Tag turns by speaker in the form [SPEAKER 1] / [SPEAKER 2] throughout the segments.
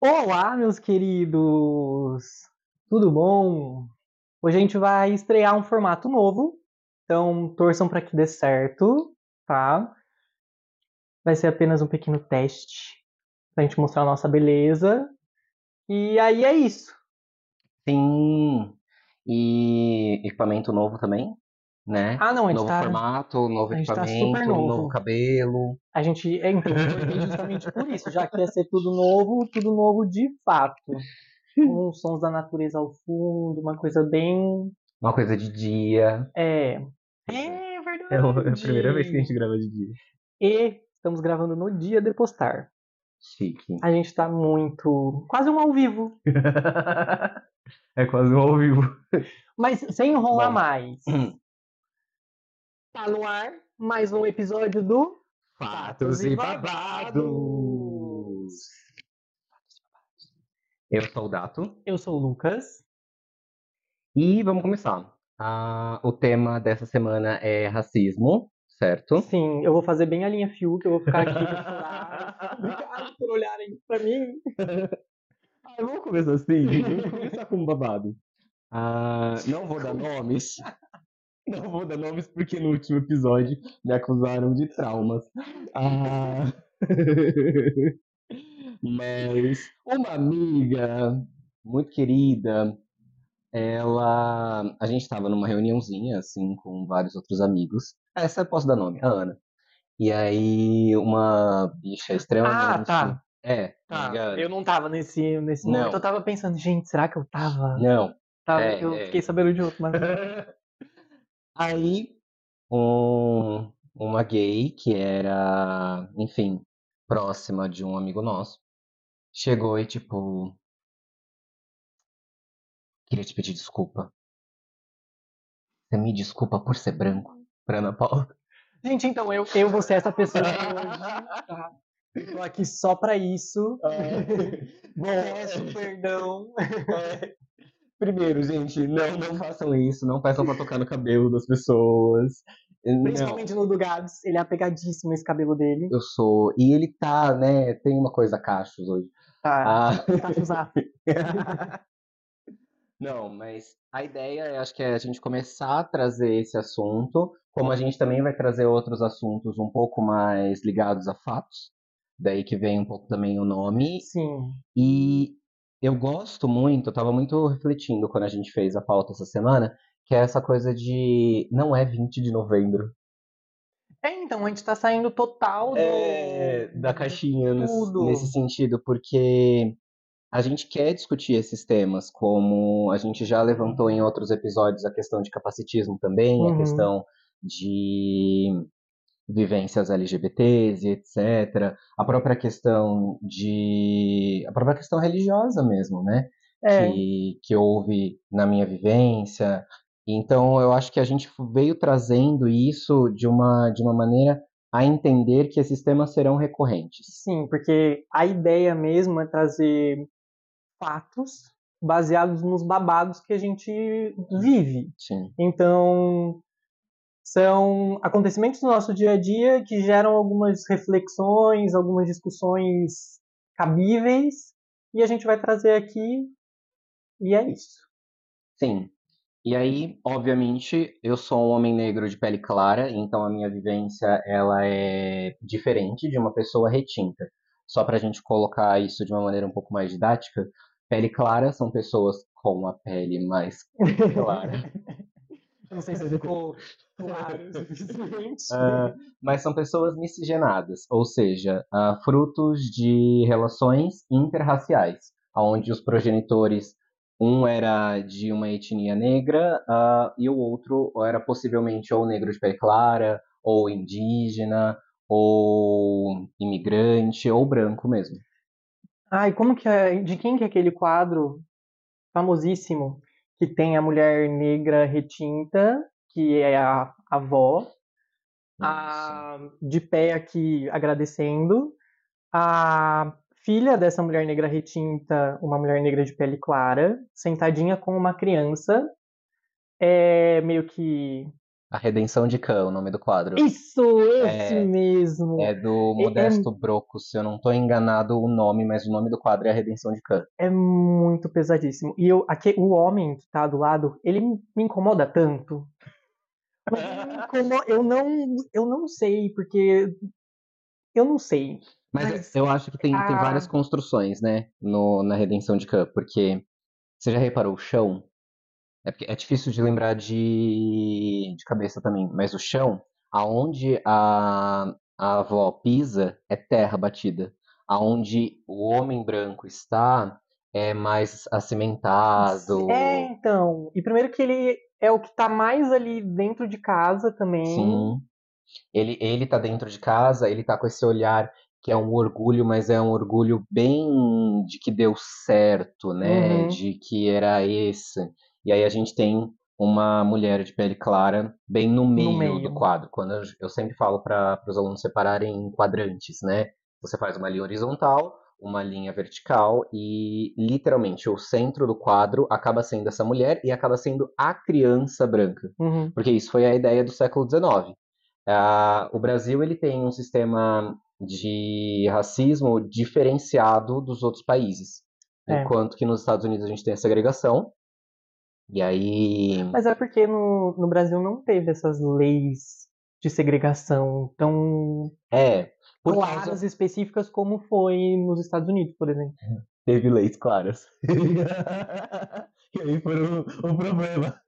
[SPEAKER 1] Olá, meus queridos! Tudo bom? Hoje a gente vai estrear um formato novo, então torçam para que dê certo, tá? Vai ser apenas um pequeno teste pra gente mostrar a nossa beleza. E aí é isso.
[SPEAKER 2] Sim. E equipamento novo também, né?
[SPEAKER 1] Ah, não, a gente
[SPEAKER 2] novo
[SPEAKER 1] tá.
[SPEAKER 2] formato, novo
[SPEAKER 1] tá
[SPEAKER 2] equipamento,
[SPEAKER 1] super novo.
[SPEAKER 2] novo cabelo.
[SPEAKER 1] A gente. É, então, justamente por isso, já que ia ser tudo novo, tudo novo de fato. Com os sons da natureza ao fundo, uma coisa bem.
[SPEAKER 2] Uma coisa de dia.
[SPEAKER 1] É. É verdade.
[SPEAKER 2] É a primeira vez que a gente grava de dia.
[SPEAKER 1] E estamos gravando no dia de postar.
[SPEAKER 2] Chique.
[SPEAKER 1] A gente tá muito. quase um ao vivo.
[SPEAKER 2] é quase um ao vivo.
[SPEAKER 1] Mas sem enrolar
[SPEAKER 2] Bom.
[SPEAKER 1] mais. Tá no ar mais um episódio do.
[SPEAKER 2] Fatos e babados. Eu sou o Dato.
[SPEAKER 1] Eu sou o Lucas.
[SPEAKER 2] E vamos começar. Ah, o tema dessa semana é racismo, certo?
[SPEAKER 1] Sim, eu vou fazer bem a linha Fiuk, eu vou ficar aqui. lado. Obrigado por olharem pra mim.
[SPEAKER 2] Ah, vamos começar assim? Vamos começar com um babado. Ah, não vou dar nomes. Não vou dar nomes porque no último episódio me acusaram de traumas. Ah, mas uma amiga muito querida, ela. A gente estava numa reuniãozinha, assim, com vários outros amigos. Essa eu posso dar nome, a Ana. E aí, uma bicha extremamente.
[SPEAKER 1] Ah, tá.
[SPEAKER 2] É,
[SPEAKER 1] Tá, eu não tava nesse, nesse
[SPEAKER 2] Não.
[SPEAKER 1] momento, eu tava pensando, gente, será que eu tava?
[SPEAKER 2] Não.
[SPEAKER 1] Tava,
[SPEAKER 2] é,
[SPEAKER 1] eu
[SPEAKER 2] é.
[SPEAKER 1] fiquei sabendo de outro, mas.
[SPEAKER 2] Aí, um, uma gay que era, enfim, próxima de um amigo nosso, chegou e tipo. Queria te pedir desculpa. Você me desculpa por ser branco, pra Ana Paula.
[SPEAKER 1] Gente, então, eu, eu vou ser essa pessoa? Eu tô aqui só pra isso.
[SPEAKER 2] Bom,
[SPEAKER 1] Peço perdão.
[SPEAKER 2] é, primeiro, gente, não, não façam isso, não peçam pra tocar no cabelo das pessoas. Não.
[SPEAKER 1] Principalmente no do Gabs, ele é apegadíssimo esse cabelo dele.
[SPEAKER 2] Eu sou. E ele tá, né? Tem uma coisa cachos hoje.
[SPEAKER 1] Tá,
[SPEAKER 2] Ah.
[SPEAKER 1] usado.
[SPEAKER 2] Não, mas a ideia é, acho que é a gente começar a trazer esse assunto, como a gente também vai trazer outros assuntos um pouco mais ligados a fatos, daí que vem um pouco também o nome.
[SPEAKER 1] Sim.
[SPEAKER 2] E eu gosto muito, eu tava muito refletindo quando a gente fez a pauta essa semana, que é essa coisa de não é 20 de novembro.
[SPEAKER 1] É, então, a gente tá saindo total do...
[SPEAKER 2] É, da caixinha nesse, nesse sentido, porque a gente quer discutir esses temas, como a gente já levantou em outros episódios a questão de capacitismo também,
[SPEAKER 1] Uhum.
[SPEAKER 2] a questão de vivências LGBTs e etc. A própria questão de. a própria questão religiosa mesmo, né?
[SPEAKER 1] É,
[SPEAKER 2] que, que houve na minha vivência. Então, eu acho que a gente veio trazendo isso de uma, de uma maneira a entender que esses temas serão recorrentes.
[SPEAKER 1] sim, porque a ideia mesmo é trazer fatos baseados nos babados que a gente vive.
[SPEAKER 2] Sim.
[SPEAKER 1] Então, são acontecimentos do nosso dia a dia que geram algumas reflexões, algumas discussões cabíveis, e a gente vai trazer aqui, e é isso.
[SPEAKER 2] Sim. E aí, obviamente, eu sou um homem negro de pele clara, então a minha vivência ela é diferente de uma pessoa retinta. Só para a gente colocar isso de uma maneira um pouco mais didática, pele clara são pessoas com a pele mais clara.
[SPEAKER 1] Não sei se ficou claro o suficiente.
[SPEAKER 2] Ah, mas são pessoas miscigenadas, ou seja, ah, frutos de relações interraciais, onde os progenitores, um era de uma etnia negra ah, e o outro era possivelmente ou negro de pele clara, ou indígena, ou imigrante, ou branco mesmo.
[SPEAKER 1] Ai, como que é? De quem que é aquele quadro famosíssimo que tem a mulher negra retinta, que é a avó, a, de pé aqui agradecendo, a filha dessa mulher negra retinta, uma mulher negra de pele clara, sentadinha com uma criança, é meio que
[SPEAKER 2] A Redenção de Khan, o nome do quadro.
[SPEAKER 1] Isso, esse
[SPEAKER 2] É-
[SPEAKER 1] mesmo.
[SPEAKER 2] É do
[SPEAKER 1] É-
[SPEAKER 2] Modesto Broco, se eu não tô enganado o nome, mas o nome do quadro é A Redenção de Khan.
[SPEAKER 1] É muito pesadíssimo. E eu, aqui, o homem que tá do lado, ele me incomoda tanto. Mas ele me incomoda, eu não, eu não sei, porque eu não sei.
[SPEAKER 2] Mas,
[SPEAKER 1] Mas,
[SPEAKER 2] eu acho que tem, tem
[SPEAKER 1] ah.
[SPEAKER 2] várias construções, né, no, na Redenção de Khan, porque você já reparou o chão? É, porque é difícil de lembrar de, de cabeça também, mas o chão, aonde a, a avó pisa, é terra batida. Aonde o homem branco está, é mais acimentado.
[SPEAKER 1] É, então. E primeiro que ele é o que tá mais ali dentro de casa também.
[SPEAKER 2] Sim. Ele, ele tá dentro de casa, ele tá com esse olhar que é um orgulho, mas é um orgulho bem de que deu certo, né?
[SPEAKER 1] Uhum.
[SPEAKER 2] De que era esse. E aí a gente tem uma mulher de pele clara bem no meio,
[SPEAKER 1] meio.
[SPEAKER 2] do quadro. Quando eu, eu sempre falo para os alunos separarem em quadrantes, né? Você faz uma linha horizontal, uma linha vertical e literalmente o centro do quadro acaba sendo essa mulher e acaba sendo a criança branca
[SPEAKER 1] Uhum.
[SPEAKER 2] porque isso foi a ideia do século XIX. Ah, o Brasil ele tem um sistema de racismo diferenciado dos outros países,
[SPEAKER 1] É.
[SPEAKER 2] enquanto que nos Estados Unidos a gente tem a segregação. E aí,
[SPEAKER 1] Mas é porque no, no Brasil não teve essas leis de segregação tão
[SPEAKER 2] é, por
[SPEAKER 1] claras
[SPEAKER 2] causa
[SPEAKER 1] específicas como foi nos Estados Unidos, por exemplo.
[SPEAKER 2] teve leis claras. e aí foi o, o problema.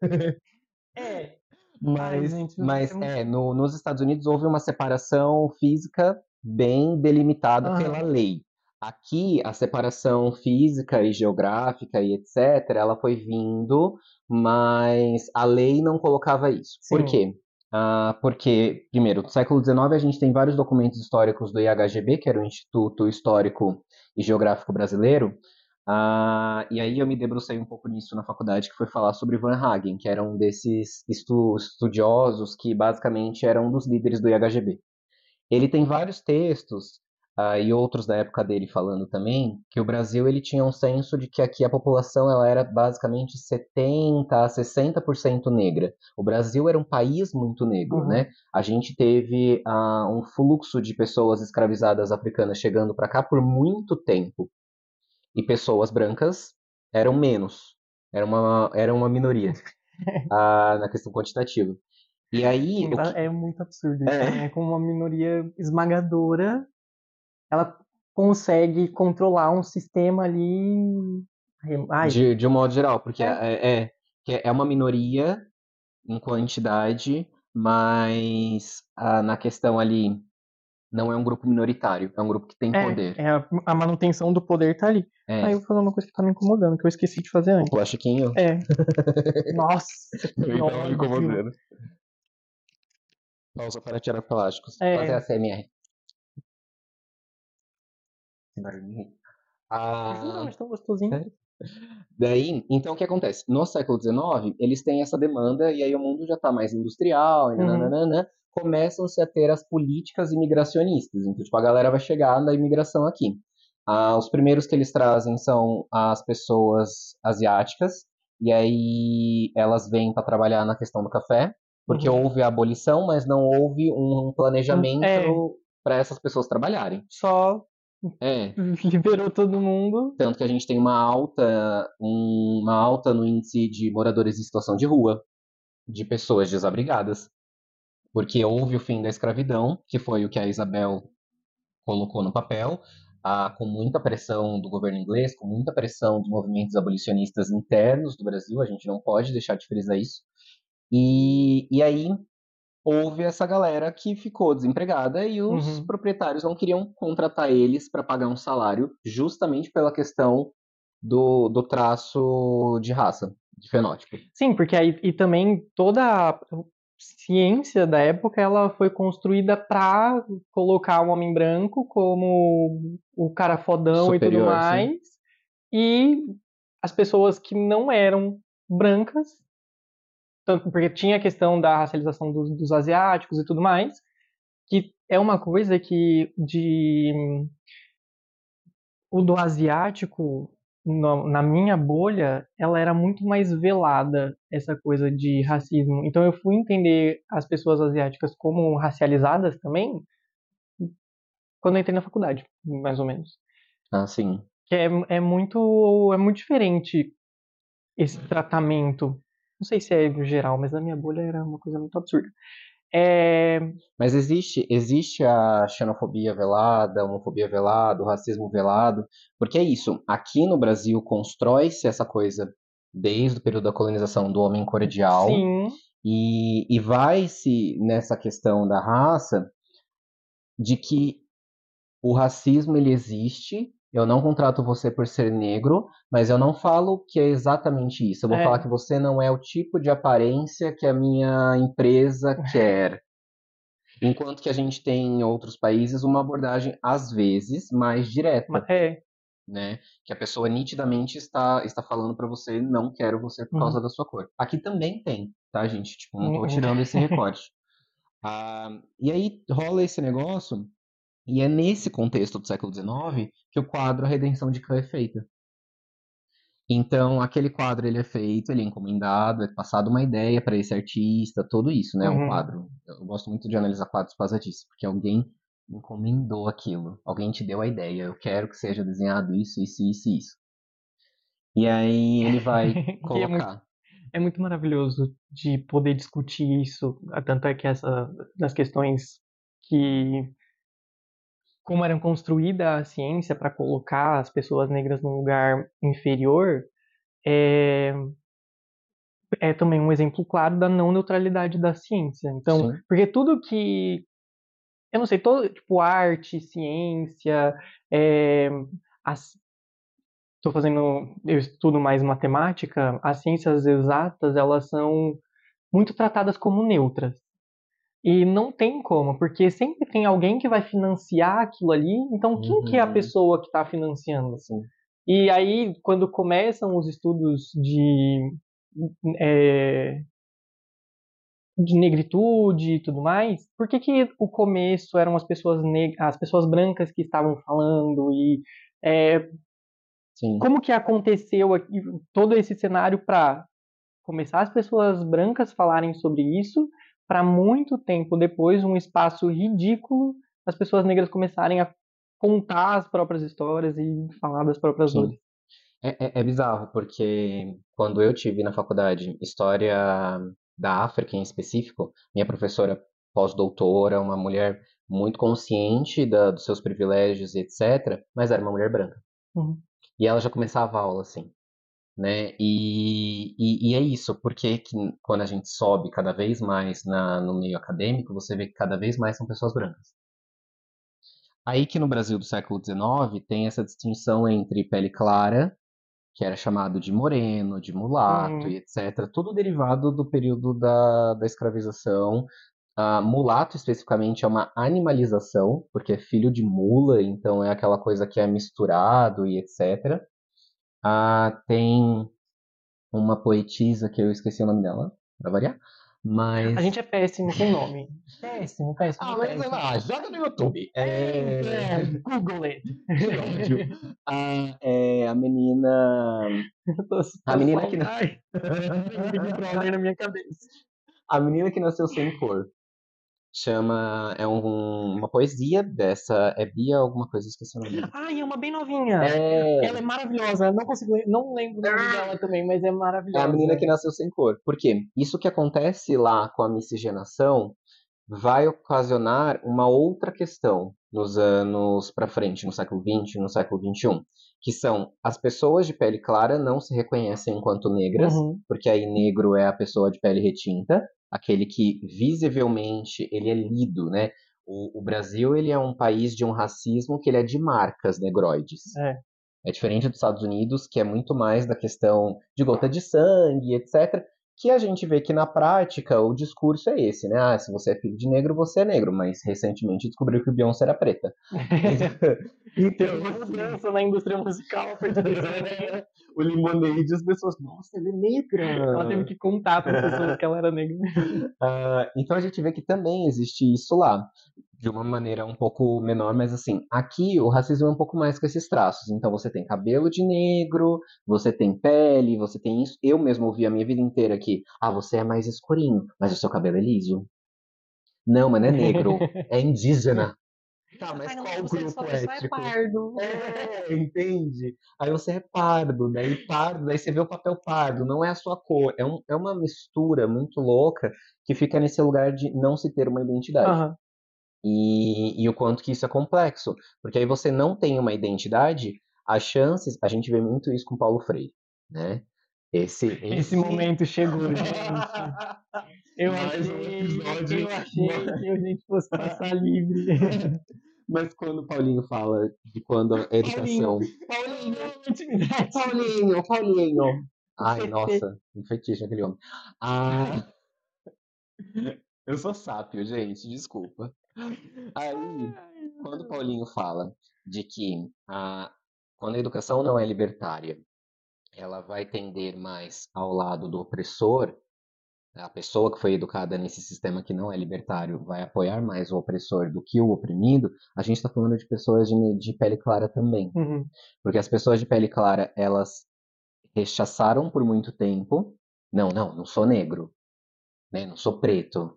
[SPEAKER 1] É.
[SPEAKER 2] Mas, mas
[SPEAKER 1] é
[SPEAKER 2] é, no- nos Estados Unidos houve uma separação física bem delimitada pela lei. Aqui, a separação física e geográfica e etc., ela foi vindo, mas a lei não colocava isso. Por
[SPEAKER 1] Sim.
[SPEAKER 2] quê? Ah, porque, primeiro, no século XIX a gente tem vários documentos históricos do IHGB, que era o Instituto Histórico e Geográfico Brasileiro, ah, e aí eu me debrucei um pouco nisso na faculdade, que foi falar sobre Van Hagen, que era um desses estu- estudiosos que basicamente era um dos líderes do IHGB. Ele tem vários textos ah, e outros da época dele falando também que o Brasil ele tinha um senso de que aqui a população ela era basicamente 70 a 60% negra. O Brasil era um país muito negro,
[SPEAKER 1] Uhum.
[SPEAKER 2] né? A gente teve ah, um fluxo de pessoas escravizadas africanas chegando para cá por muito tempo e pessoas brancas eram menos, era uma, era uma minoria ah, na questão quantitativa. E aí, o que-
[SPEAKER 1] É muito absurdo isso,
[SPEAKER 2] É.
[SPEAKER 1] né? Como uma minoria esmagadora, ela consegue controlar um sistema ali. Ai,
[SPEAKER 2] de, de um modo geral, porque
[SPEAKER 1] É.
[SPEAKER 2] é, é, é uma minoria em quantidade, mas ah, na questão ali não é um grupo minoritário, é um grupo que tem
[SPEAKER 1] é,
[SPEAKER 2] poder.
[SPEAKER 1] é a, a manutenção do poder tá ali.
[SPEAKER 2] É.
[SPEAKER 1] Aí eu vou fazer uma coisa que tá me incomodando, que eu esqueci de fazer antes.
[SPEAKER 2] O plastiquinho.
[SPEAKER 1] É. Nossa, ódio.
[SPEAKER 2] me incomodando. Pausa para tirar plásticos.
[SPEAKER 1] É.
[SPEAKER 2] Fazer a CMR. Esse barulhinho. Ah,
[SPEAKER 1] mas tão gostosinho.
[SPEAKER 2] É. Daí, então o que acontece? No século XIX, eles têm essa demanda, e aí o mundo já está mais industrial, e
[SPEAKER 1] Uhum.
[SPEAKER 2] nananana, começam-se a ter as políticas imigracionistas. Então, tipo, a galera vai chegar na imigração aqui. Ah, os primeiros que eles trazem são as pessoas asiáticas, e aí elas vêm para trabalhar na questão do café, porque
[SPEAKER 1] Uhum.
[SPEAKER 2] houve a abolição, mas não houve um planejamento
[SPEAKER 1] É.
[SPEAKER 2] para essas pessoas trabalharem.
[SPEAKER 1] Só
[SPEAKER 2] É.
[SPEAKER 1] liberou todo mundo.
[SPEAKER 2] Tanto que a gente tem uma alta, um- uma alta no índice de moradores em situação de rua, de pessoas desabrigadas. Porque houve o fim da escravidão, que foi o que a Isabel colocou no papel, ah, com muita pressão do governo inglês, com muita pressão dos movimentos abolicionistas internos do Brasil, a gente não pode deixar de frisar isso. E, e aí houve essa galera que ficou desempregada e os
[SPEAKER 1] Uhum.
[SPEAKER 2] proprietários não queriam contratar eles para pagar um salário, justamente pela questão do, do traço de raça, de fenótipo.
[SPEAKER 1] Sim, porque aí e também toda a ciência da época ela foi construída para colocar o homem branco como o cara fodão e tudo
[SPEAKER 2] Superior, sim.
[SPEAKER 1] mais, e as pessoas que não eram brancas, tanto porque tinha a questão da racialização dos, dos asiáticos e tudo mais, que é uma coisa que de o do asiático na minha bolha, ela era muito mais velada, essa coisa de racismo. Então eu fui entender as pessoas asiáticas como racializadas também quando eu entrei na faculdade, mais ou menos.
[SPEAKER 2] Ah, sim.
[SPEAKER 1] Que é, é muito é muito diferente esse tratamento. Não sei se é no geral, mas na minha bolha era uma coisa muito absurda. É,
[SPEAKER 2] Mas existe, existe a xenofobia velada, a homofobia velada, o racismo velado, porque é isso. Aqui no Brasil constrói-se essa coisa desde o período da colonização do homem cordial
[SPEAKER 1] sim,
[SPEAKER 2] e, e vai-se nessa questão da raça de que o racismo ele existe. Eu não contrato você por ser negro, mas eu não falo que é exatamente isso. Eu vou
[SPEAKER 1] É.
[SPEAKER 2] falar que você não é o tipo de aparência que a minha empresa quer. Enquanto que a gente tem em outros países uma abordagem, às vezes, mais direta,
[SPEAKER 1] é,
[SPEAKER 2] né? Que a pessoa nitidamente está, está falando pra você, não quero você por causa da sua cor. Aqui também tem, tá, gente? Tipo, não tô
[SPEAKER 1] Uhum.
[SPEAKER 2] tirando esse recorte. Ah, e aí rola esse negócio, e é nesse contexto do século XIX que o quadro A Redenção de Cã é feita. Então, aquele quadro ele é feito, ele é encomendado, é passado uma ideia para esse artista, tudo isso, né? Um
[SPEAKER 1] Uhum.
[SPEAKER 2] quadro. Eu gosto muito de analisar quadros por causa disso, porque alguém encomendou aquilo, alguém te deu a ideia, eu quero que seja desenhado isso, isso, isso, isso. E aí ele vai
[SPEAKER 1] Que é
[SPEAKER 2] colocar.
[SPEAKER 1] é muito maravilhoso de poder discutir isso. Tanto é que essa das questões que como era construída a ciência para colocar as pessoas negras num lugar inferior é é também um exemplo claro da não neutralidade da ciência. Então,
[SPEAKER 2] Sim.
[SPEAKER 1] porque tudo que eu não sei, todo tipo arte, ciência, é, as estou fazendo, eu estudo mais matemática, as ciências exatas, elas são muito tratadas como neutras. E não tem como, porque sempre tem alguém que vai financiar aquilo ali, então quem que é a
[SPEAKER 2] Uhum.
[SPEAKER 1] pessoa que está financiando?
[SPEAKER 2] Assim,
[SPEAKER 1] E aí, quando começam os estudos de, é, de negritude e tudo mais, por que, que o começo eram as pessoas as pessoas brancas que estavam falando e é, como que aconteceu todo esse cenário para começar as pessoas brancas falarem sobre isso, para muito tempo depois, um espaço ridículo, as pessoas negras começarem a contar as próprias histórias e falar das próprias dores.
[SPEAKER 2] É, é- é bizarro, porque quando eu tive na faculdade História da África em específico, minha professora pós-doutora, uma mulher muito consciente da- dos seus privilégios e etc., mas era uma mulher branca.
[SPEAKER 1] Uhum.
[SPEAKER 2] E ela já começava a aula assim, né? E, e, e é isso, porque que quando a gente sobe cada vez mais na, no meio acadêmico, você vê que cada vez mais são pessoas brancas. Aí que no Brasil do século XIX tem essa distinção entre pele clara, que era chamado de moreno, de mulato
[SPEAKER 1] Uhum.
[SPEAKER 2] e etc. Tudo derivado do período da, da escravização. Ah, mulato, especificamente, é uma animalização, porque é filho de mula, então é aquela coisa que é misturado e etc. Ah, tem uma poetisa que eu esqueci o nome dela, pra variar. Mas.
[SPEAKER 1] A gente é péssimo com nome. Péssimo, péssimo,
[SPEAKER 2] Ah, mas
[SPEAKER 1] péssimo.
[SPEAKER 2] ah, joga no YouTube. É...
[SPEAKER 1] É, Google it.
[SPEAKER 2] Que ódio. Ah, é a menina.
[SPEAKER 1] Tô-
[SPEAKER 2] A menina que
[SPEAKER 1] Brother na minha cabeça.
[SPEAKER 2] A menina que nasceu sem cor. Chama. É um- uma poesia dessa. É Bia alguma coisa, esqueci o nome.
[SPEAKER 1] Ai, é uma bem novinha.
[SPEAKER 2] É.
[SPEAKER 1] Ela é maravilhosa. Não consigo, não lembro o nome dela também, mas é
[SPEAKER 2] É
[SPEAKER 1] maravilhosa.
[SPEAKER 2] a menina que nasceu sem cor. Por quê? Isso que acontece lá com a miscigenação vai ocasionar uma outra questão nos anos para frente, no século XX, no século XXI, que são as pessoas de pele clara não se reconhecem enquanto negras,
[SPEAKER 1] Uhum.
[SPEAKER 2] porque aí negro é a pessoa de pele retinta, aquele que visivelmente ele é lido, né? O, o Brasil ele é um país de um racismo que ele é de marcas negroides.
[SPEAKER 1] É.
[SPEAKER 2] É diferente dos Estados Unidos, que é muito mais da questão de gota de sangue, etc. Que a gente vê que na prática o discurso é esse, né? Ah, se você é filho de negro, você é negro. Mas recentemente descobriu que o Beyoncé era preta. Então,
[SPEAKER 1] uma mudança na indústria musical
[SPEAKER 2] o Lemonade, as pessoas, nossa, ela é negra.
[SPEAKER 1] Ela teve que contar para as pessoas que ela era negra.
[SPEAKER 2] Ah, então a gente vê que também existe isso lá. De uma maneira um pouco menor, mas assim, aqui o racismo é um pouco mais com esses traços. Então você tem cabelo de negro, você tem pele, você tem isso. Eu mesmo ouvi a minha vida inteira que, ah, você é mais escurinho, mas o seu cabelo é liso. Não, mas não é negro, é indígena. Tá, mas
[SPEAKER 1] Ai, não,
[SPEAKER 2] qual
[SPEAKER 1] você
[SPEAKER 2] grupo
[SPEAKER 1] só, você só é pardo.
[SPEAKER 2] É, entende? Aí você é pardo, né? E pardo, daí você vê o papel pardo, não é a sua cor. É, um, é uma mistura muito louca que fica nesse lugar de não se ter uma identidade.
[SPEAKER 1] Aham.
[SPEAKER 2] E, e o quanto que isso é complexo. Porque aí você não tem uma identidade, as chances. A gente vê muito isso com Paulo Freire, né? Esse,
[SPEAKER 1] Esse momento chegou, gente. Eu
[SPEAKER 2] Mais um
[SPEAKER 1] achei,
[SPEAKER 2] episódio.
[SPEAKER 1] eu achei que a gente fosse passar livre.
[SPEAKER 2] Mas quando o Paulinho fala de quando a educação.
[SPEAKER 1] Paulinho, intimidade.
[SPEAKER 2] Paulinho, Paulinho. Ai, nossa, um fetiche aquele homem. Ah, eu sou sápio, gente, desculpa. Aí, quando o Paulinho fala de que a, quando a educação não é libertária, ela vai tender mais ao lado do opressor, a pessoa que foi educada nesse sistema que não é libertário vai apoiar mais o opressor do que o oprimido, a gente está falando de pessoas de, de pele clara também.
[SPEAKER 1] Uhum.
[SPEAKER 2] Porque as pessoas de pele clara, elas rechaçaram por muito tempo. Não, não, não sou negro, né? Não sou preto.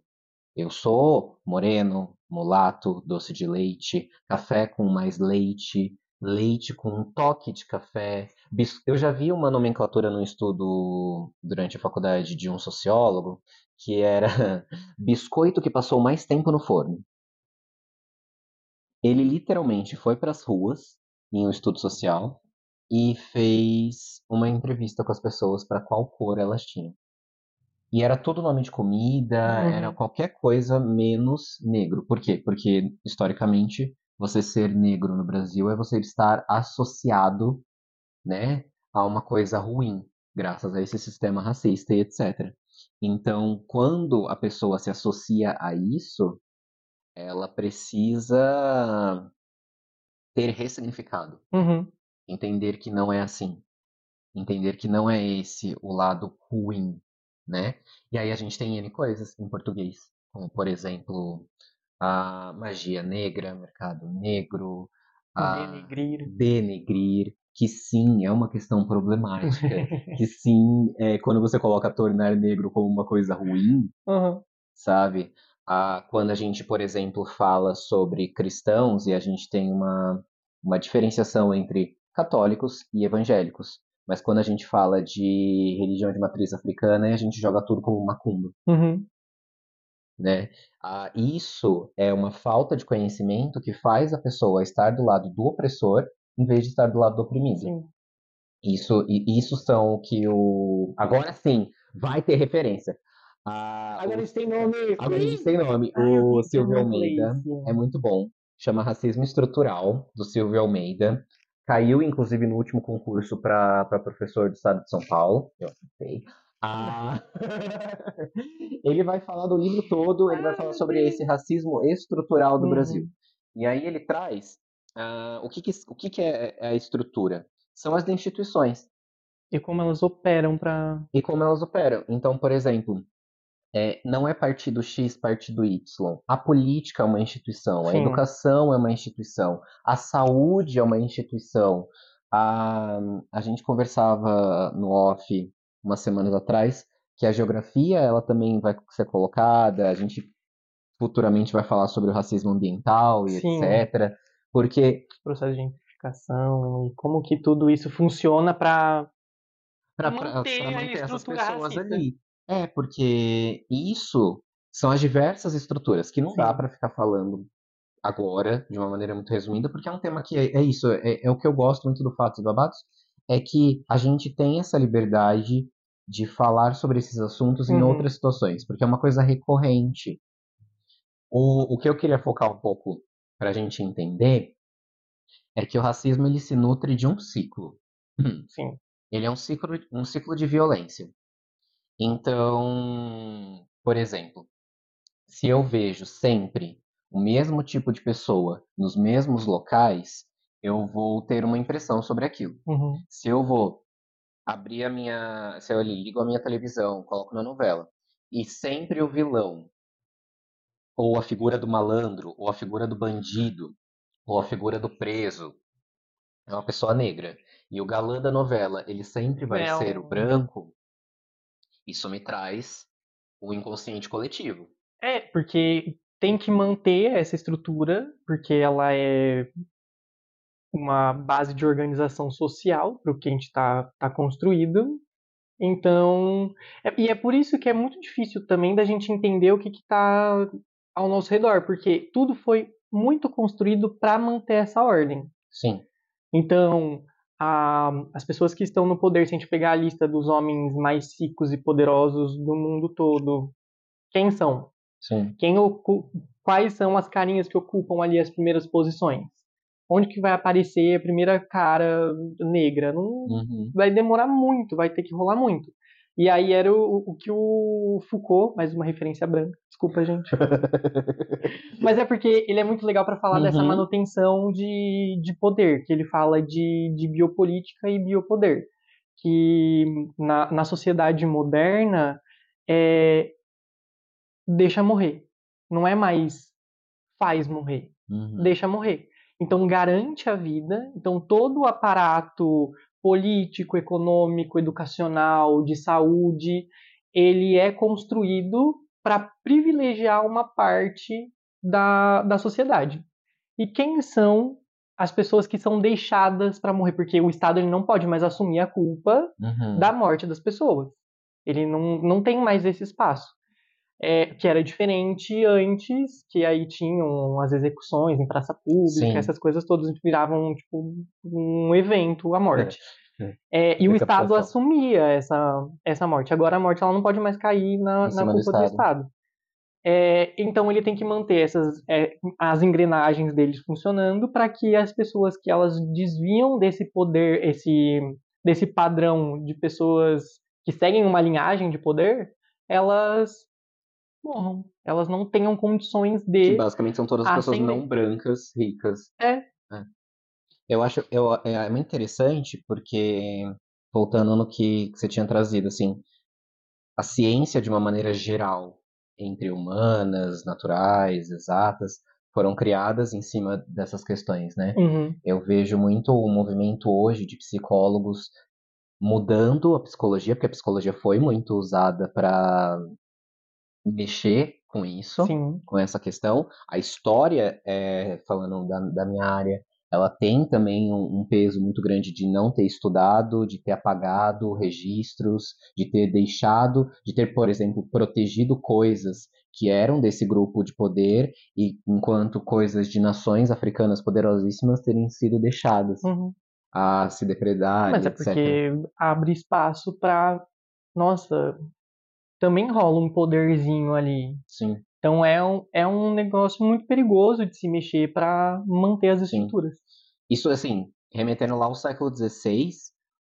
[SPEAKER 2] Eu sou moreno, mulato, doce de leite, café com mais leite, leite com um toque de café. Eu já vi uma nomenclatura no estudo durante a faculdade de um sociólogo que era biscoito que passou mais tempo no forno. Ele literalmente foi para as ruas em um estudo social e fez uma entrevista com as pessoas para qual cor elas tinham. E era todo nome de comida,
[SPEAKER 1] Uhum.
[SPEAKER 2] era qualquer coisa menos negro. Por quê? Porque, historicamente, você ser negro no Brasil é você estar associado, né, a uma coisa ruim, graças a esse sistema racista e etc. Então, quando a pessoa se associa a isso, ela precisa ter ressignificado
[SPEAKER 1] Uhum.
[SPEAKER 2] entender que não é assim, entender que não é esse o lado ruim, né? E aí a gente tem N coisas em português, como por exemplo a magia negra, mercado negro, a
[SPEAKER 1] Denegrir.
[SPEAKER 2] denegrir, que sim é uma questão problemática, que sim é quando você coloca tornar negro como uma coisa ruim,
[SPEAKER 1] Uhum.
[SPEAKER 2] sabe? Ah, quando a gente, por exemplo, fala sobre cristãos e a gente tem uma, uma diferenciação entre católicos e evangélicos. Mas quando a gente fala de religião de matriz africana, a gente joga tudo como macumba,
[SPEAKER 1] Uhum.
[SPEAKER 2] né? Ah, isso é uma falta de conhecimento que faz a pessoa estar do lado do opressor em vez de estar do lado do oprimido.
[SPEAKER 1] Sim.
[SPEAKER 2] Isso, e isso são o que o... Agora sim, vai ter referência. Ah,
[SPEAKER 1] Agora
[SPEAKER 2] o-
[SPEAKER 1] isso tem nome.
[SPEAKER 2] Agora a gente tem nome. O Silvio Almeida é muito bom. Chama Racismo Estrutural, do Silvio Almeida. Caiu, inclusive, no último concurso para professor do estado de São Paulo. Eu acertei. Ah, ele vai falar do livro todo, ele vai falar sobre esse racismo estrutural do
[SPEAKER 1] Uhum.
[SPEAKER 2] Brasil. E aí ele traz ah, o, que, que, o que, que é a estrutura? São as instituições
[SPEAKER 1] E como elas operam pra.
[SPEAKER 2] e como elas operam. Então, por exemplo, é, não é partido X, partido Y. A política é uma instituição, a
[SPEAKER 1] Sim.
[SPEAKER 2] educação é uma instituição, a saúde é uma instituição. A, a gente conversava no off umas semanas atrás que a geografia ela também vai ser colocada, a gente futuramente vai falar sobre o racismo ambiental e
[SPEAKER 1] Sim.
[SPEAKER 2] etc. Porque
[SPEAKER 1] processo de gentrificação e como que tudo isso funciona pra.
[SPEAKER 2] para
[SPEAKER 1] manter a
[SPEAKER 2] manter essas
[SPEAKER 1] estrutura
[SPEAKER 2] pessoas
[SPEAKER 1] racista.
[SPEAKER 2] ali. É, porque isso são as diversas estruturas que não dá
[SPEAKER 1] Sim.
[SPEAKER 2] para ficar falando agora de uma maneira muito resumida, porque é um tema que é, é isso, é, é o que eu gosto muito do Fatos e Babados, é que a gente tem essa liberdade de falar sobre esses assuntos em
[SPEAKER 1] Uhum.
[SPEAKER 2] outras situações, porque é uma coisa recorrente. O, o que eu queria focar um pouco para a gente entender é que o racismo ele se nutre de um ciclo.
[SPEAKER 1] Sim.
[SPEAKER 2] Ele é um ciclo, um ciclo de violência. Então, por exemplo, se eu vejo sempre o mesmo tipo de pessoa nos mesmos locais, eu vou ter uma impressão sobre aquilo.
[SPEAKER 1] Uhum.
[SPEAKER 2] Se eu vou abrir a minha, se eu ligo a minha televisão, coloco na novela, e sempre o vilão ou a figura do malandro, ou a figura do bandido, ou a figura do preso é uma pessoa negra. E o galã da novela, ele sempre vai
[SPEAKER 1] É
[SPEAKER 2] ser o
[SPEAKER 1] um-
[SPEAKER 2] branco. Isso me traz o inconsciente coletivo.
[SPEAKER 1] É, porque tem que manter essa estrutura, porque ela é uma base de organização social para o que a gente está tá construído. Então, é- e é por isso que é muito difícil também da gente entender o que está ao nosso redor, porque tudo foi muito construído para manter essa ordem.
[SPEAKER 2] Sim.
[SPEAKER 1] Então, a- as pessoas que estão no poder, se a gente pegar a lista dos homens mais ricos e poderosos do mundo todo, quem são?
[SPEAKER 2] Sim.
[SPEAKER 1] Quem quais são as carinhas que ocupam ali as primeiras posições? Onde que vai aparecer a primeira cara negra? Não
[SPEAKER 2] Uhum.
[SPEAKER 1] vai demorar muito, vai ter que rolar muito. E aí era o, o que o Foucault, mais uma referência branca, desculpa, gente. Mas é porque ele é muito legal para falar dessa
[SPEAKER 2] Uhum.
[SPEAKER 1] manutenção de, de poder, que ele fala de, de biopolítica e biopoder. Que na, na sociedade moderna é, deixa morrer. Não é mais faz morrer,
[SPEAKER 2] Uhum.
[SPEAKER 1] deixa morrer. Então garante a vida. Então todo o aparato político, econômico, educacional, de saúde, ele é construído para privilegiar uma parte da, da sociedade. E quem são as pessoas que são deixadas para morrer? Porque o Estado ele não pode mais assumir a culpa
[SPEAKER 2] Uhum.
[SPEAKER 1] da morte das pessoas. Ele não, não tem mais esse espaço. É, que era diferente antes, que aí tinham as execuções em praça pública,
[SPEAKER 2] Sim.
[SPEAKER 1] essas coisas todas viravam tipo um evento, a morte.
[SPEAKER 2] É.
[SPEAKER 1] É, e o Estado assumia essa, essa morte. Agora a morte ela não pode mais cair na, na
[SPEAKER 2] cima do
[SPEAKER 1] culpa do Estado. É, então ele tem que manter essas, é, as engrenagens deles funcionando para que as pessoas que elas desviam desse poder, esse, desse padrão de pessoas que seguem uma linhagem de poder, elas morram. Elas não tenham condições
[SPEAKER 2] Que
[SPEAKER 1] de.
[SPEAKER 2] basicamente são todas as pessoas não brancas, ricas.
[SPEAKER 1] É.
[SPEAKER 2] Eu acho eu, é muito interessante porque, voltando no que, que você tinha trazido, assim, a ciência de uma maneira geral, entre humanas, naturais, exatas, foram criadas em cima dessas questões, né?
[SPEAKER 1] Uhum.
[SPEAKER 2] Eu vejo muito o movimento hoje de psicólogos mudando a psicologia, porque a psicologia foi muito usada para mexer com isso,
[SPEAKER 1] Sim.
[SPEAKER 2] com essa questão. A história, é, falando da, da minha área, ela tem também um, um peso muito grande de não ter estudado, de ter apagado registros, de ter deixado, de ter, por exemplo, protegido coisas que eram desse grupo de poder, e enquanto coisas de nações africanas poderosíssimas terem sido deixadas
[SPEAKER 1] Uhum.
[SPEAKER 2] a se depredar,
[SPEAKER 1] Mas é
[SPEAKER 2] etc.
[SPEAKER 1] porque abre espaço para. Nossa, também rola um poderzinho ali.
[SPEAKER 2] Sim.
[SPEAKER 1] Então é um, é um negócio muito perigoso de se mexer para manter as
[SPEAKER 2] Sim.
[SPEAKER 1] estruturas.
[SPEAKER 2] Isso, assim, remetendo lá ao século XVI,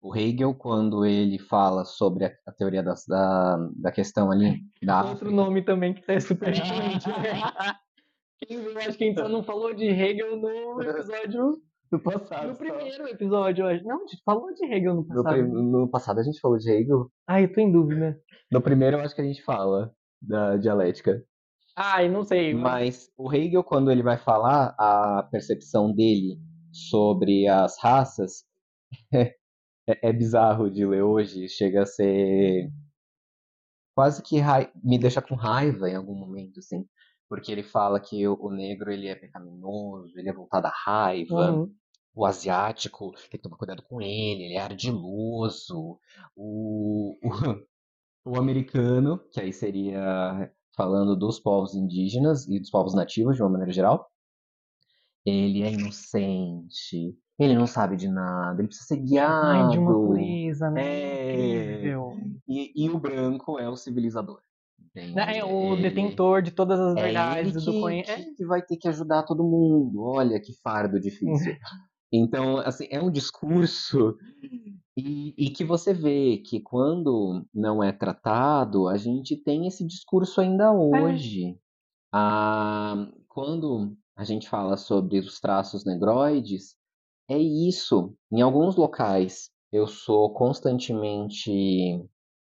[SPEAKER 2] o Hegel, quando ele fala sobre a, a teoria das- da, da questão ali da
[SPEAKER 1] Outro
[SPEAKER 2] África,
[SPEAKER 1] nome também que tá super diferente. Quem viu, acho que a gente só não falou de Hegel no episódio.
[SPEAKER 2] No passado,
[SPEAKER 1] No primeiro episódio, eu acho. Não, a gente falou de Hegel no
[SPEAKER 2] no,
[SPEAKER 1] passado.
[SPEAKER 2] prim- no passado a gente falou de Hegel,
[SPEAKER 1] Ai, eu tô em dúvida.
[SPEAKER 2] no primeiro eu acho que a gente fala da dialética.
[SPEAKER 1] Ai, não sei.
[SPEAKER 2] Mas o Hegel, quando ele vai falar a percepção dele sobre as raças, é, é bizarro de ler hoje, chega a ser quase que rai- me deixa com raiva em algum momento, assim, porque ele fala que o, o negro ele é pecaminoso, ele é voltado à raiva,
[SPEAKER 1] Uhum.
[SPEAKER 2] O asiático tem que tomar cuidado com ele, ele é ardiloso, o, o, o americano, que aí seria falando dos povos indígenas e dos povos nativos de uma maneira geral, ele é inocente, ele não sabe de nada, ele precisa ser
[SPEAKER 1] Ai,
[SPEAKER 2] guiado.
[SPEAKER 1] de uma pureza, né?
[SPEAKER 2] É. E, e o branco é o civilizador. entende?
[SPEAKER 1] É o
[SPEAKER 2] Ele-
[SPEAKER 1] detentor de todas as
[SPEAKER 2] é
[SPEAKER 1] verdades
[SPEAKER 2] ele
[SPEAKER 1] do
[SPEAKER 2] que,
[SPEAKER 1] conhecimento.
[SPEAKER 2] que- que vai ter que ajudar todo mundo. Olha que fardo difícil. Então, assim, é um discurso e, e que você vê que quando não é tratado, a gente tem esse discurso ainda hoje. Ah, quando a gente fala sobre os traços negroides, é isso. Em alguns locais, eu sou constantemente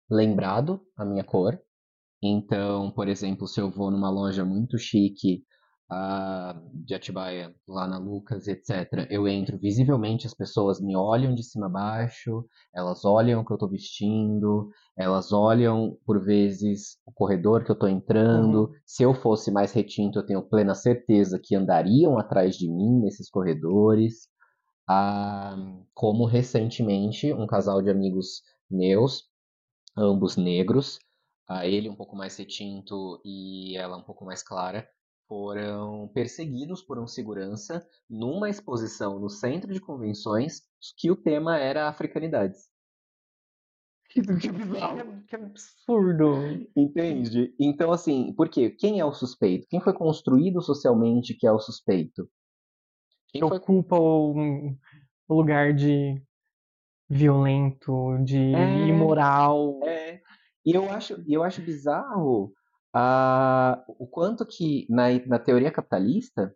[SPEAKER 2] lembrado a minha cor. Então, por exemplo, se eu vou numa loja muito chique uh, de Atibaia, lá na Lucas, etc., eu entro, visivelmente as pessoas me olham de cima a baixo, elas olham o que eu estou vestindo, elas olham, por vezes, o corredor que eu estou entrando. Uhum. Se eu fosse mais retinto, eu tenho plena certeza que andariam atrás de mim nesses corredores. Uh, como recentemente, um casal de amigos meus, ambos negros, a ele um pouco mais retinto e ela um pouco mais clara, foram perseguidos por um segurança numa exposição no centro de convenções que o tema era africanidades.
[SPEAKER 1] Que, bizarro, que absurdo.
[SPEAKER 2] Entende? Então, assim, por quê? Quem é o suspeito? Quem foi construído socialmente que é o suspeito?
[SPEAKER 1] Quem que foi... ocupa o, o lugar de violento, de é, imoral.
[SPEAKER 2] É. E eu acho, eu acho bizarro uh, o quanto que na, na teoria capitalista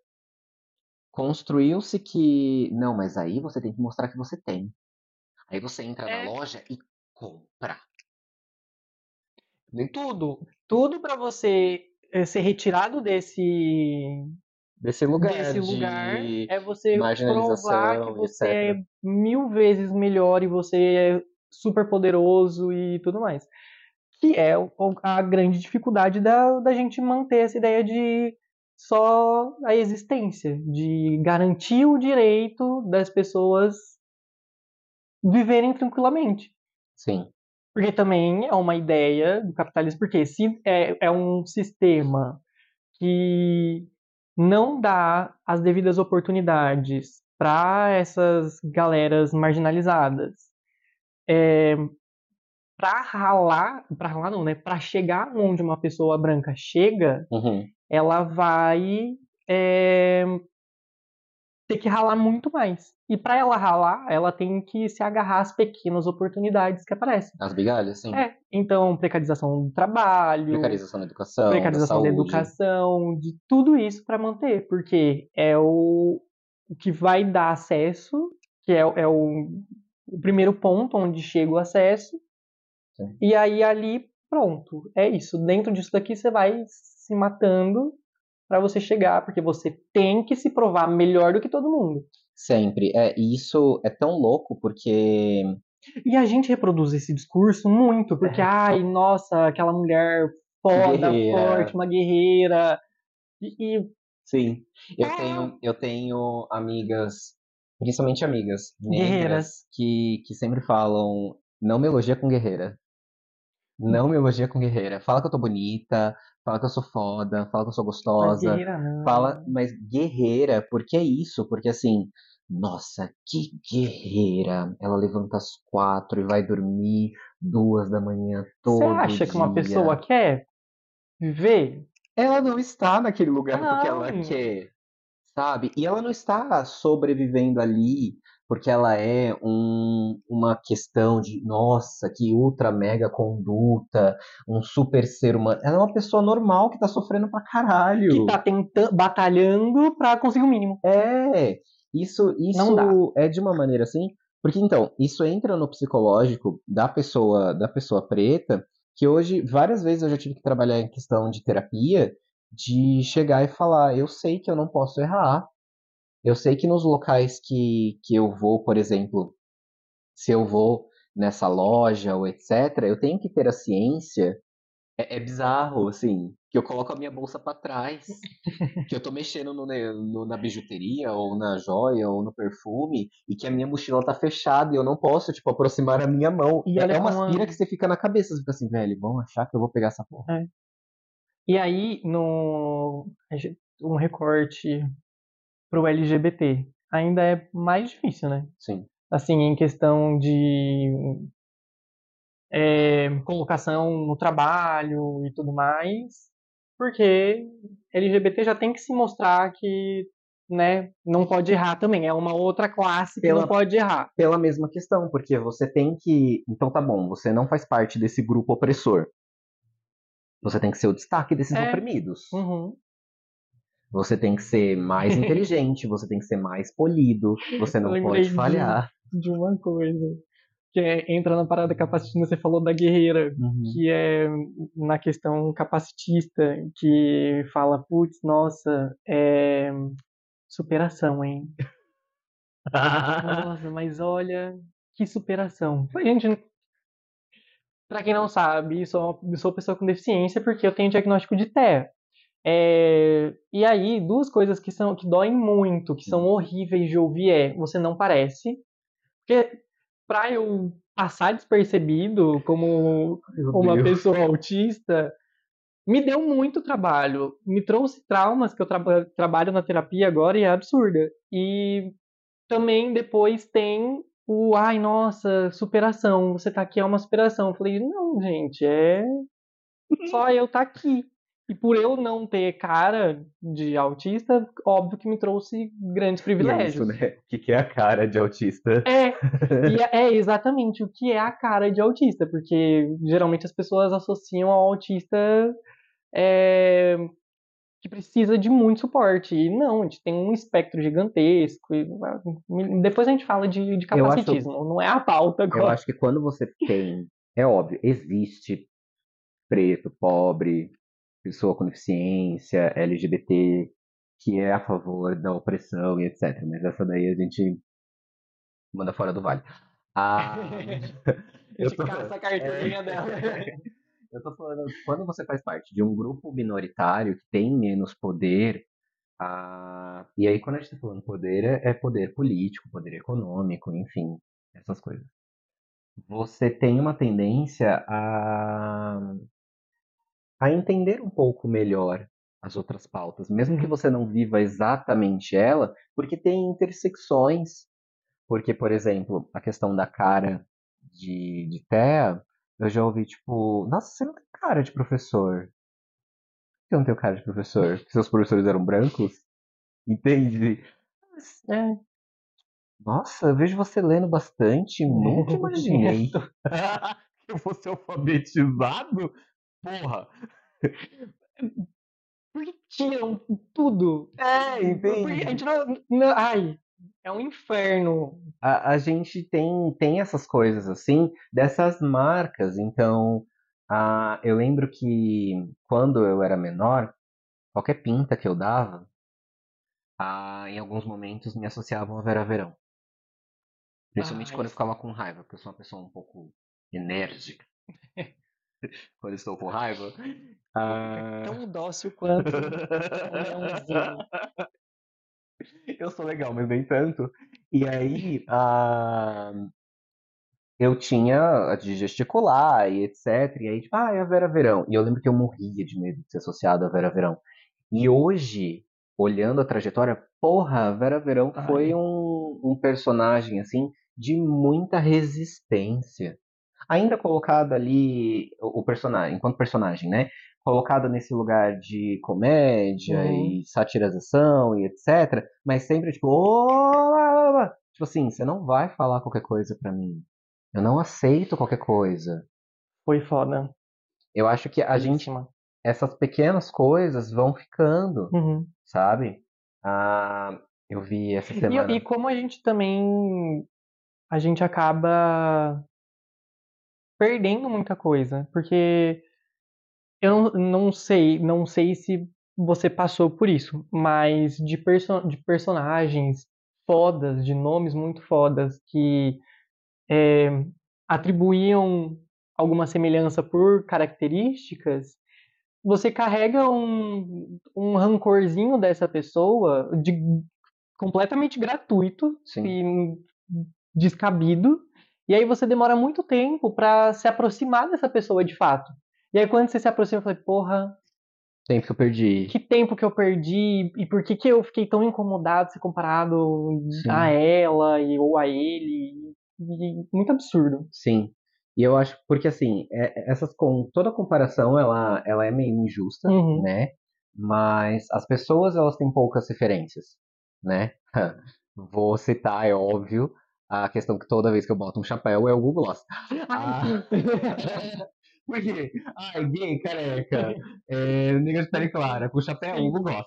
[SPEAKER 2] construiu-se que não, mas aí você tem que mostrar que você tem. Aí você entra é. na loja e compra.
[SPEAKER 1] Tudo, tudo para você eh, ser retirado desse
[SPEAKER 2] desse lugar,
[SPEAKER 1] desse lugar é você provar que você etc. é mil vezes melhor e você é super poderoso e tudo mais que é a grande dificuldade da, da gente manter essa ideia de só a existência, de garantir o direito das pessoas viverem tranquilamente.
[SPEAKER 2] Sim.
[SPEAKER 1] Porque também é uma ideia do capitalismo, porque se é, é um sistema que não dá as devidas oportunidades para essas galeras marginalizadas, é, para ralar, para ralar não, né? Para chegar onde uma pessoa branca chega,
[SPEAKER 2] uhum.
[SPEAKER 1] ela vai é, ter que ralar muito mais. E para ela ralar, ela tem que se agarrar às pequenas oportunidades que aparecem.
[SPEAKER 2] As migalhas, sim.
[SPEAKER 1] É. Então, precarização do trabalho,
[SPEAKER 2] precarização da educação,
[SPEAKER 1] precarização da, da educação, de tudo isso para manter, porque é o, o que vai dar acesso, que é, é o, o primeiro ponto onde chega o acesso, Sim. E aí ali, pronto, é isso. Dentro disso daqui você vai se matando para você chegar, porque você tem que se provar melhor do que todo mundo.
[SPEAKER 2] Sempre. É, isso é tão louco porque.
[SPEAKER 1] E a gente reproduz esse discurso muito, porque, é. ai, nossa, aquela mulher foda, guerreira. forte, uma guerreira. E. e...
[SPEAKER 2] Sim. Eu, é. tenho, eu tenho amigas, principalmente amigas negras, Guerreiras. que, que sempre falam: não me elogia com guerreira. Não me elogia com guerreira. Fala que eu tô bonita, fala que eu sou foda, fala que eu sou gostosa. Mas guerreira não. Fala, mas guerreira, por que isso? Porque assim, nossa, que guerreira! Ela levanta às quatro e vai dormir duas da manhã todo Você
[SPEAKER 1] acha
[SPEAKER 2] dia.
[SPEAKER 1] que uma pessoa quer viver?
[SPEAKER 2] Ela não está naquele lugar não. porque ela quer, sabe? E ela não está sobrevivendo ali porque ela é um, uma questão de, nossa, que ultra mega conduta, um super ser humano. Ela é uma pessoa normal que tá sofrendo pra caralho.
[SPEAKER 1] Que tá tentando, batalhando pra conseguir o mínimo.
[SPEAKER 2] É, isso, isso é de uma maneira assim, porque então, isso entra no psicológico da pessoa, da pessoa preta, que hoje várias vezes eu já tive que trabalhar em questão de terapia, de chegar e falar, eu sei que eu não posso errar, eu sei que nos locais que, que eu vou, por exemplo, se eu vou nessa loja ou etc., eu tenho que ter a ciência. É, é bizarro, assim, que eu coloco a minha bolsa para trás, que eu tô mexendo no, no, na bijuteria, ou na joia, ou no perfume, e que a minha mochila tá fechada e eu não posso, tipo, aproximar a minha mão. E é uma aspira que você fica na cabeça, você fica assim, velho, vão achar que eu vou pegar essa porra.
[SPEAKER 1] É. E aí, no um recorte para o LGBT. Ainda é mais difícil, né?
[SPEAKER 2] Sim.
[SPEAKER 1] Assim, em questão de é, colocação no trabalho e tudo mais, porque LGBT já tem que se mostrar que né, não pode errar também. É uma outra classe que pela, não pode errar.
[SPEAKER 2] Pela mesma questão, porque você tem que. Então tá bom, você não faz parte desse grupo opressor. Você tem que ser o destaque desses é. oprimidos.
[SPEAKER 1] Uhum.
[SPEAKER 2] Você tem que ser mais inteligente, você tem que ser mais polido, você não pode falhar.
[SPEAKER 1] De, uma coisa. que é, entra na parada capacitista, você falou da guerreira,
[SPEAKER 2] Uhum.
[SPEAKER 1] que é na questão capacitista, que fala, putz, nossa, é superação, hein? Nossa, mas olha, que superação. Gente, pra quem não sabe, sou, sou pessoa com deficiência porque eu tenho diagnóstico de TEA. É, e aí, duas coisas que são que doem muito, que são horríveis de ouvir é você não parece. Porque pra eu passar despercebido como
[SPEAKER 2] Meu
[SPEAKER 1] uma
[SPEAKER 2] Deus.
[SPEAKER 1] pessoa autista, me deu muito trabalho. Me trouxe traumas que eu traba- trabalho na terapia agora e é absurda. E também depois tem o ai, nossa, superação. Você tá aqui é uma superação. Eu falei, não, gente, é só eu tá aqui. E por eu não ter cara de autista, óbvio que me trouxe grandes
[SPEAKER 2] é
[SPEAKER 1] privilégios.
[SPEAKER 2] isso, né? O que, é a cara de autista?
[SPEAKER 1] É, é é exatamente o que é a cara de autista, porque geralmente as pessoas associam ao autista é, que precisa de muito suporte. E não, a gente tem um espectro gigantesco. e, depois a gente fala de, de
[SPEAKER 2] Eu acho-
[SPEAKER 1] capacitismo, não é a pauta
[SPEAKER 2] Eu
[SPEAKER 1] agora.
[SPEAKER 2] acho que quando você tem, é óbvio, existe preto, pobre, pessoa com deficiência, LGBT, que é a favor da opressão e etc. Mas essa daí a gente manda fora do vale. Ah, eu tô-
[SPEAKER 1] caça a carteirinha
[SPEAKER 2] é.
[SPEAKER 1] dela.
[SPEAKER 2] Eu tô falando, quando você faz parte de um grupo minoritário que tem menos poder, ah, e aí quando a gente tá falando poder, é, é poder político, poder econômico, enfim, essas coisas. Você tem uma tendência a, a entender um pouco melhor as outras pautas, mesmo que você não viva exatamente ela, porque tem intersecções. Porque, por exemplo, a questão da cara de, de Thea, eu já ouvi, tipo, nossa, você não tem cara de professor. Por que Você não tem cara de professor? Porque seus professores eram brancos? Entende?
[SPEAKER 1] É.
[SPEAKER 2] Nossa, eu vejo você lendo bastante. Nunca imaginei que eu fosse alfabetizado. Porra!
[SPEAKER 1] Por que tiram tudo?
[SPEAKER 2] É,
[SPEAKER 1] Porque a gente não, não- Ai, é um inferno.
[SPEAKER 2] a, a gente tem, tem essas coisas assim, dessas marcas. Então, ah, eu lembro que quando eu era menor, qualquer pinta que eu dava, ah, em alguns momentos me associavam a Vera Verão. Principalmente
[SPEAKER 1] Ai.
[SPEAKER 2] quando eu ficava com raiva, porque eu sou uma pessoa um pouco enérgica. quando estou com raiva. ah,
[SPEAKER 1] Tão dócil quanto um
[SPEAKER 2] eu sou legal, mas nem tanto. E aí, ah, eu tinha de gesticular e etc. E aí, tipo, ah, é a Vera Verão. E eu lembro que eu morria de medo de ser associado a Vera Verão. E hoje, olhando a trajetória, porra, a Vera Verão
[SPEAKER 1] Ai.
[SPEAKER 2] foi um, um personagem, assim, de muita resistência. Ainda colocada ali, o, personagem, enquanto personagem, né? Colocada nesse lugar de comédia
[SPEAKER 1] Uhum.
[SPEAKER 2] e satirização e etc. Mas sempre, tipo, "Ô, lá, lá, lá." tipo assim, você não vai falar qualquer coisa pra mim. Eu não aceito qualquer coisa.
[SPEAKER 1] Foi foda.
[SPEAKER 2] Eu acho que a gente, essas pequenas coisas vão ficando,
[SPEAKER 1] Uhum.
[SPEAKER 2] sabe? Ah, eu vi essa
[SPEAKER 1] E,
[SPEAKER 2] semana.
[SPEAKER 1] e como a gente também. A gente acaba perdendo muita coisa. Porque eu não, não sei, não sei se você passou por isso, mas de, perso de personagens fodas, de nomes muito fodas, que é, atribuíam alguma semelhança por características, você carrega um, um rancorzinho dessa pessoa de completamente gratuito
[SPEAKER 2] Sim.
[SPEAKER 1] e descabido, e aí você demora muito tempo pra se aproximar dessa pessoa de fato. E aí quando você se aproxima, eu falei, porra,
[SPEAKER 2] Tempo que eu perdi.
[SPEAKER 1] que tempo que eu perdi e por que que eu fiquei tão incomodado de ser comparado
[SPEAKER 2] Sim.
[SPEAKER 1] a ela e, ou a ele. E, muito absurdo.
[SPEAKER 2] Sim. E eu acho, porque assim, é- essas com toda comparação ela, ela é meio injusta,
[SPEAKER 1] Uhum.
[SPEAKER 2] né? Mas as pessoas elas têm poucas referências, né? Vou citar, é óbvio, a questão que toda vez que eu boto um chapéu é o Google Gloss. Ah. Por quê? Ai, gay, careca, é, nega de pele clara, com chapéu, Google Gloss.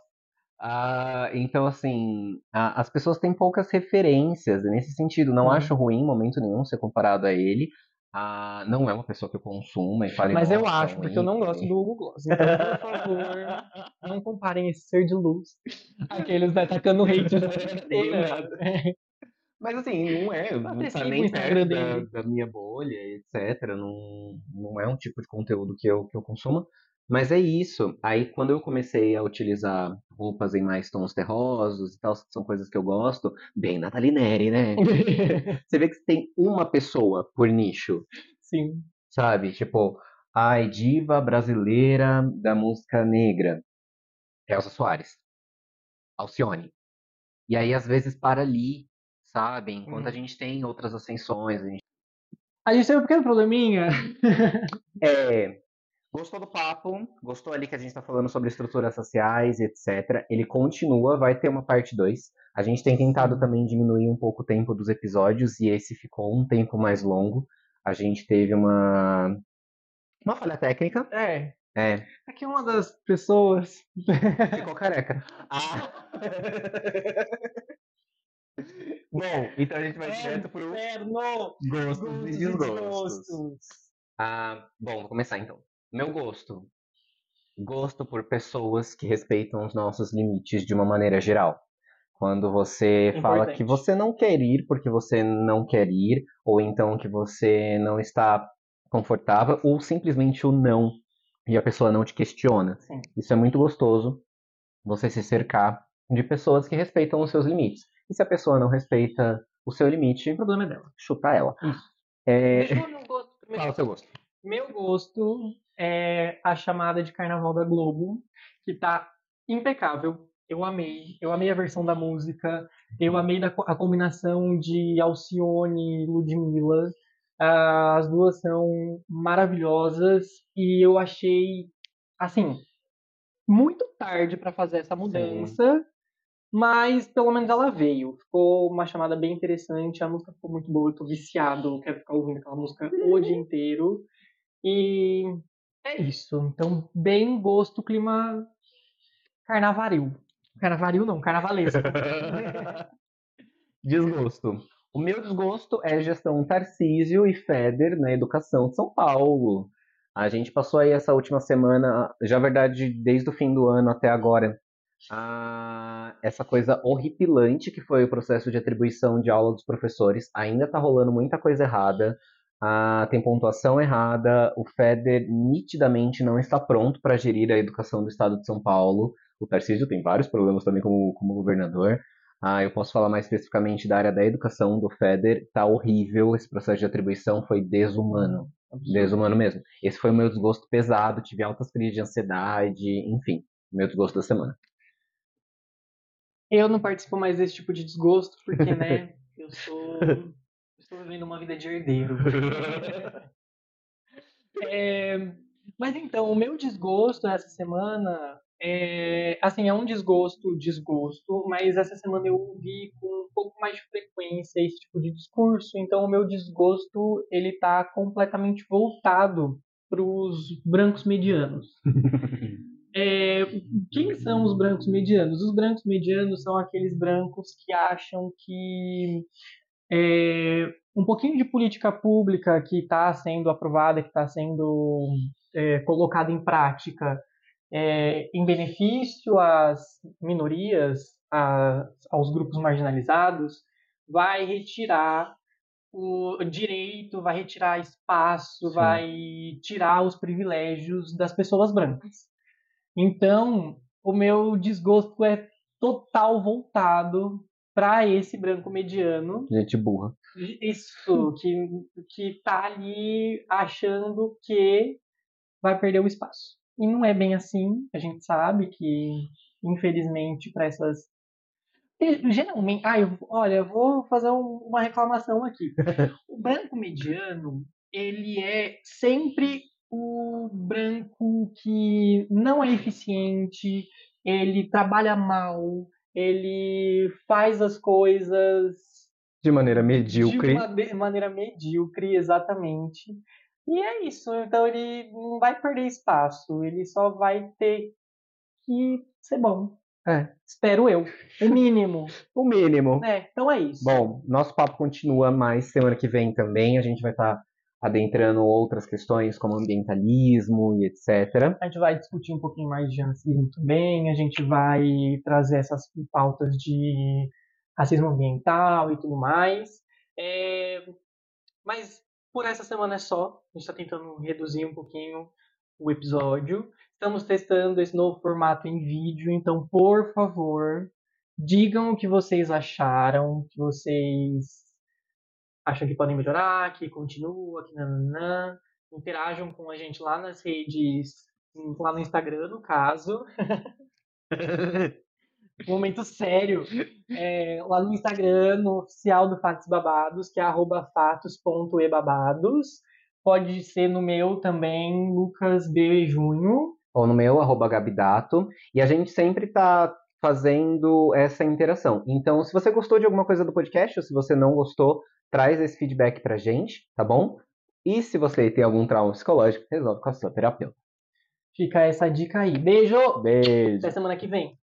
[SPEAKER 2] Ah, então, assim, a- as pessoas têm poucas referências nesse sentido. Não
[SPEAKER 1] Hum.
[SPEAKER 2] acho ruim em momento nenhum ser comparado a ele. Ah, não é uma pessoa que eu consuma e fale,
[SPEAKER 1] Mas eu
[SPEAKER 2] "Nossa, é
[SPEAKER 1] acho, porque eu não gosto
[SPEAKER 2] ícone."
[SPEAKER 1] do Hugo Gloss. Então, por favor, não comparem esse ser de luz. Aqueles né, tacando hate.
[SPEAKER 2] Mas assim, não é, não tá nem perto da, da minha bolha, etc. Não, não é um tipo de conteúdo que eu, que eu consumo. Mas é isso. Aí quando eu comecei a utilizar roupas em mais tons terrosos e tal, são coisas que eu gosto, bem Nathalie Neri, né? Você vê que tem uma pessoa por nicho,
[SPEAKER 1] Sim.
[SPEAKER 2] sabe? Tipo, ai, diva brasileira da música negra. Elza Soares. Alcione. E aí, às vezes, para ali, sabe? Enquanto a
[SPEAKER 1] Hum.
[SPEAKER 2] gente tem outras ascensões, a gente
[SPEAKER 1] A gente tem um pequeno probleminha.
[SPEAKER 2] É, gostou do papo, gostou ali que a gente está falando sobre estruturas sociais, etc. Ele continua, vai ter uma parte 2. A gente tem tentado também diminuir um pouco o tempo dos episódios e esse ficou um tempo mais longo. A gente teve uma uma falha técnica.
[SPEAKER 1] É.
[SPEAKER 2] É,
[SPEAKER 1] Aqui uma das pessoas.
[SPEAKER 2] ficou careca. Ah. Bom, então a gente vai direto pro
[SPEAKER 1] Inferno!
[SPEAKER 2] gostos e desgostos. Ah, bom, vou começar então. Meu gosto. Gosto por pessoas que respeitam os nossos limites de uma maneira geral. Quando você fala
[SPEAKER 1] Importante.
[SPEAKER 2] que você não quer ir porque você não quer ir, ou então que você não está confortável, ou simplesmente o não, e a pessoa não te questiona.
[SPEAKER 1] Sim.
[SPEAKER 2] Isso é muito gostoso, você se cercar de pessoas que respeitam os seus limites. E se a pessoa não respeita o seu limite,
[SPEAKER 1] O problema é dela.
[SPEAKER 2] chuta ela. É...
[SPEAKER 1] Gosto.
[SPEAKER 2] Fala o seu gosto.
[SPEAKER 1] Meu gosto é a chamada de Carnaval da Globo, que tá impecável. Eu amei. Eu amei a versão da música. Eu amei a combinação de Alcione e Ludmilla. Ah, As duas são maravilhosas e eu achei, assim, muito tarde para fazer essa mudança, mas pelo menos ela veio. Ficou uma chamada bem interessante, a música ficou muito boa, eu tô viciado, quero ficar ouvindo aquela música o dia inteiro. E é isso. Então, bem gosto, clima carnavaril. Carnavaril não, carnavalesco.
[SPEAKER 2] Desgosto. O meu desgosto é gestão Tarcísio e Feder na educação de São Paulo. A gente passou aí essa última semana, já verdade desde o fim do ano até agora, a- essa coisa horripilante que foi o processo de atribuição de aula dos professores. Ainda tá rolando muita coisa errada. Ah, tem pontuação errada. O Feder nitidamente não está pronto para gerir a educação do estado de São Paulo. O Tarcísio tem vários problemas também como, como governador. Ah, eu posso falar mais especificamente da área da educação do FEDER. Tá horrível, esse processo de atribuição foi desumano. Desumano mesmo. Esse foi o meu desgosto pesado, tive altas crises de ansiedade, enfim, meu desgosto da semana.
[SPEAKER 1] Eu não participo mais desse tipo de desgosto, porque, né, eu sou. Estou vivendo uma vida de herdeiro. É, mas então, o meu desgosto essa semana é, assim, é um desgosto, desgosto, mas essa semana eu ouvi com um pouco mais de frequência esse tipo de discurso, então o meu desgosto, ele tá completamente voltado para os brancos medianos. É, quem são os brancos medianos? Os brancos medianos são aqueles brancos que acham que é, um pouquinho de política pública que está sendo aprovada, que está sendo é, colocada em prática é, em benefício às minorias, a- aos grupos marginalizados, vai retirar o direito, vai retirar espaço,
[SPEAKER 2] Sim.
[SPEAKER 1] vai tirar os privilégios das pessoas brancas. Então, o meu desgosto é total voltado para esse branco mediano
[SPEAKER 2] Gente burra.
[SPEAKER 1] isso, que, que tá ali achando que vai perder o espaço. E não é bem assim, a gente sabe que, infelizmente, para essas. Geralmente, ah, eu, olha, eu vou fazer um- uma reclamação aqui. O branco mediano, ele é sempre o branco que não é eficiente, ele trabalha mal, ele faz as coisas
[SPEAKER 2] De maneira
[SPEAKER 1] de
[SPEAKER 2] medíocre.
[SPEAKER 1] uma de- maneira medíocre, exatamente. E é isso. Então ele não vai perder espaço. Ele só vai ter que ser bom.
[SPEAKER 2] É.
[SPEAKER 1] Espero eu. O mínimo.
[SPEAKER 2] o mínimo.
[SPEAKER 1] É, então é isso.
[SPEAKER 2] Bom, nosso papo continua mais semana que vem também. A gente vai estar tá adentrando outras questões como ambientalismo e etc.
[SPEAKER 1] A gente vai discutir um pouquinho mais de racismo também. A gente vai trazer essas pautas de racismo ambiental e tudo mais. É... Mas por essa semana é só. A gente está tentando reduzir um pouquinho o episódio. Estamos testando esse novo formato em vídeo, então, por favor, digam o que vocês acharam, que vocês acham que podem melhorar, que continua, que nananã. Interajam com a gente lá nas redes, lá no Instagram, no caso. momento sério. É, lá no Instagram, no oficial do Fatos Babados, que é fatos.ebabados. Pode ser no meu também, Lucas B. Junho.
[SPEAKER 2] Ou no meu, arroba Gabidato. E a gente sempre tá fazendo essa interação. Então, se você gostou de alguma coisa do podcast, ou se você não gostou, traz esse feedback pra gente, tá bom? E se você tem algum trauma psicológico, resolve com a sua terapeuta.
[SPEAKER 1] Fica essa dica aí. Beijo!
[SPEAKER 2] Beijo!
[SPEAKER 1] Até semana que vem.